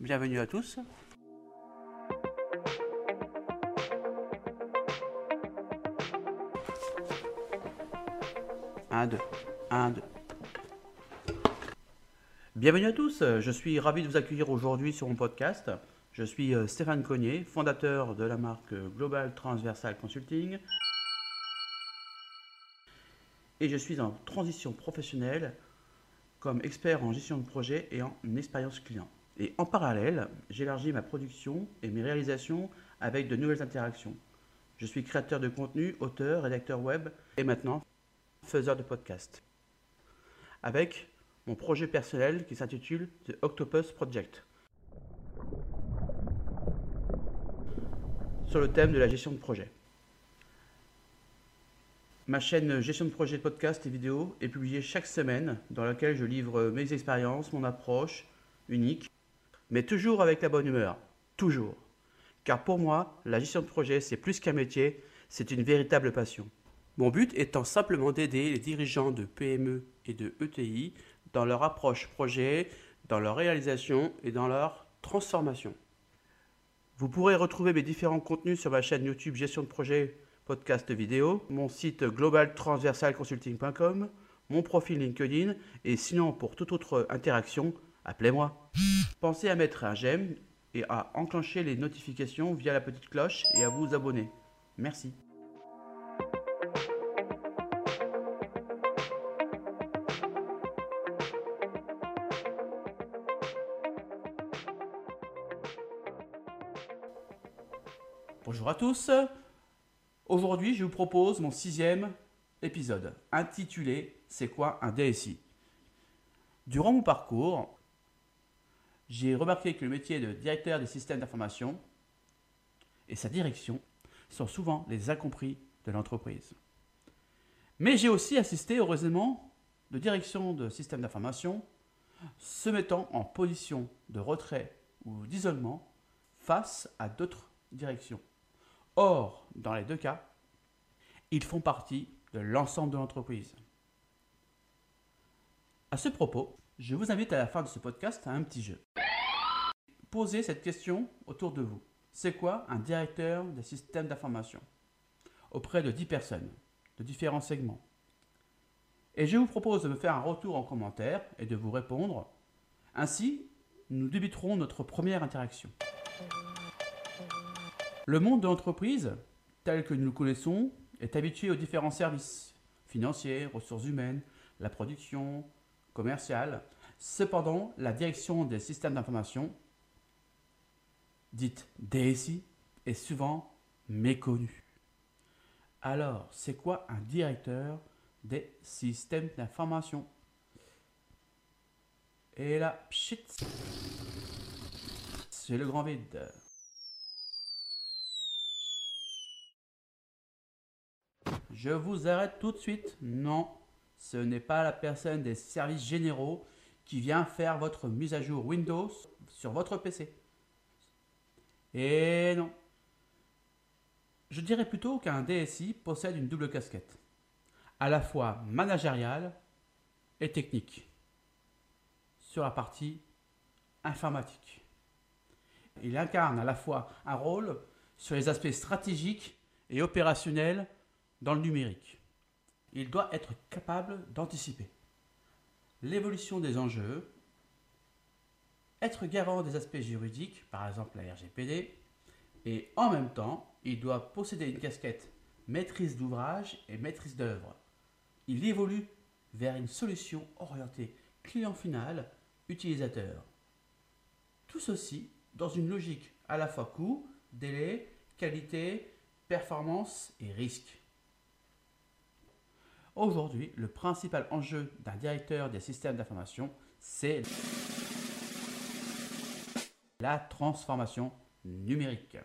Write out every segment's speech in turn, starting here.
bienvenue à tous. Un, deux, un, deux. Bienvenue à tous, je suis ravi de vous accueillir aujourd'hui sur mon podcast. Je suis euh, Stéphane Cognier, fondateur de la marque Global Transversal Consulting. Et je suis en transition professionnelle comme expert en gestion de projet et en expérience client. Et en parallèle, j'élargis ma production et mes réalisations avec de nouvelles interactions. Je suis créateur de contenu, auteur, rédacteur web et maintenant faiseur de podcast. Avec mon projet personnel qui s'intitule The Octopus Project. sur le thème de la gestion de projet. Ma chaîne Gestion de projet podcast et vidéo est publiée chaque semaine dans laquelle je livre mes expériences, mon approche unique, mais toujours avec la bonne humeur, toujours. Car pour moi, la gestion de projet, c'est plus qu'un métier, c'est une véritable passion. Mon but étant simplement d'aider les dirigeants de PME et de ETI dans leur approche projet, dans leur réalisation et dans leur transformation. Vous pourrez retrouver mes différents contenus sur ma chaîne YouTube Gestion de projet, podcast vidéo, mon site globaltransversalconsulting.com, mon profil LinkedIn et sinon pour toute autre interaction, appelez-moi. Pensez à mettre un j'aime et à enclencher les notifications via la petite cloche et à vous abonner. Merci. Bonjour à tous. Aujourd'hui, je vous propose mon sixième épisode intitulé C'est quoi un DSI Durant mon parcours, j'ai remarqué que le métier de directeur des systèmes d'information et sa direction sont souvent les incompris de l'entreprise. Mais j'ai aussi assisté heureusement de direction de systèmes d'information se mettant en position de retrait ou d'isolement face à d'autres directions. Or, dans les deux cas, ils font partie de l'ensemble de l'entreprise. À ce propos, je vous invite à la fin de ce podcast à un petit jeu. Posez cette question autour de vous. C'est quoi un directeur des systèmes d'information Auprès de 10 personnes, de différents segments? Et je vous propose de me faire un retour en commentaire et de vous répondre. Ainsi, nous débuterons notre première interaction. Le monde de l'entreprise, tel que nous le connaissons, est habitué aux différents services financiers, ressources humaines, la production, commerciale. Cependant, la direction des systèmes d'information, dite DSI, est souvent méconnue. Alors, c'est quoi un directeur des systèmes d'information? Et là, shit, c'est le grand vide. Je vous arrête tout de suite. Non, ce n'est pas la personne des services généraux qui vient faire votre mise à jour Windows sur votre PC. Et non. Je dirais plutôt qu'un DSI possède une double casquette, à la fois managériale et technique, sur la partie informatique. Il incarne à la fois un rôle sur les aspects stratégiques et opérationnels dans le numérique. Il doit être capable d'anticiper l'évolution des enjeux, être garant des aspects juridiques, par exemple la RGPD, et en même temps, il doit posséder une casquette maîtrise d'ouvrage et maîtrise d'œuvre. Il évolue vers une solution orientée client final, utilisateur. Tout ceci dans une logique à la fois coût, délai, qualité, performance et risque. Aujourd'hui, le principal enjeu d'un directeur des systèmes d'information, c'est la transformation numérique.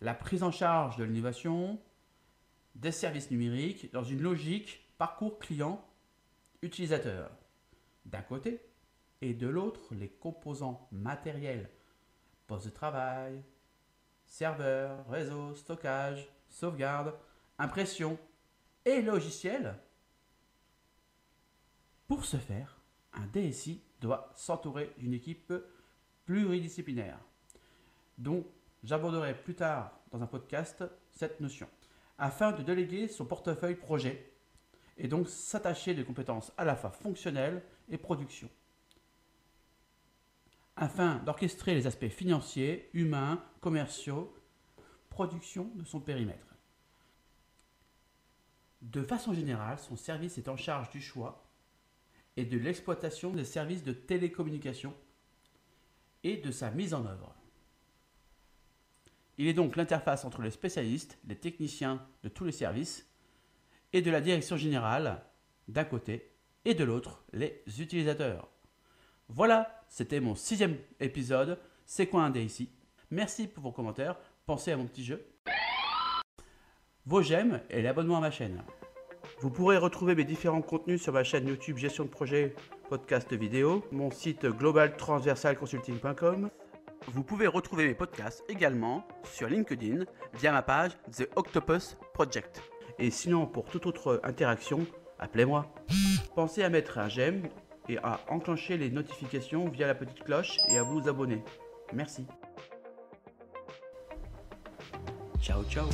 La prise en charge de l'innovation, des services numériques dans une logique parcours client utilisateur d'un côté et de l'autre les composants matériels, poste de travail, serveur, réseau, stockage, sauvegarde, impression, et logiciel. Pour ce faire, un DSI doit s'entourer d'une équipe pluridisciplinaire, dont j'aborderai plus tard dans un podcast cette notion, afin de déléguer son portefeuille projet et donc s'attacher des compétences à la fois fonctionnelles et production, afin d'orchestrer les aspects financiers, humains, commerciaux, production de son périmètre. De façon générale, son service est en charge du choix et de l'exploitation des services de télécommunication et de sa mise en œuvre. Il est donc l'interface entre les spécialistes, les techniciens de tous les services et de la direction générale d'un côté et de l'autre les utilisateurs. Voilà, c'était mon sixième épisode. C'est quoi un ici? Merci pour vos commentaires. Pensez à mon petit jeu. Vos j'aime et l'abonnement à ma chaîne. Vous pourrez retrouver mes différents contenus sur ma chaîne YouTube Gestion de projet, podcast vidéo, mon site globaltransversalconsulting.com. Vous pouvez retrouver mes podcasts également sur LinkedIn via ma page The Octopus Project. Et sinon, pour toute autre interaction, appelez-moi. Pensez à mettre un j'aime et à enclencher les notifications via la petite cloche et à vous abonner. Merci. Ciao ciao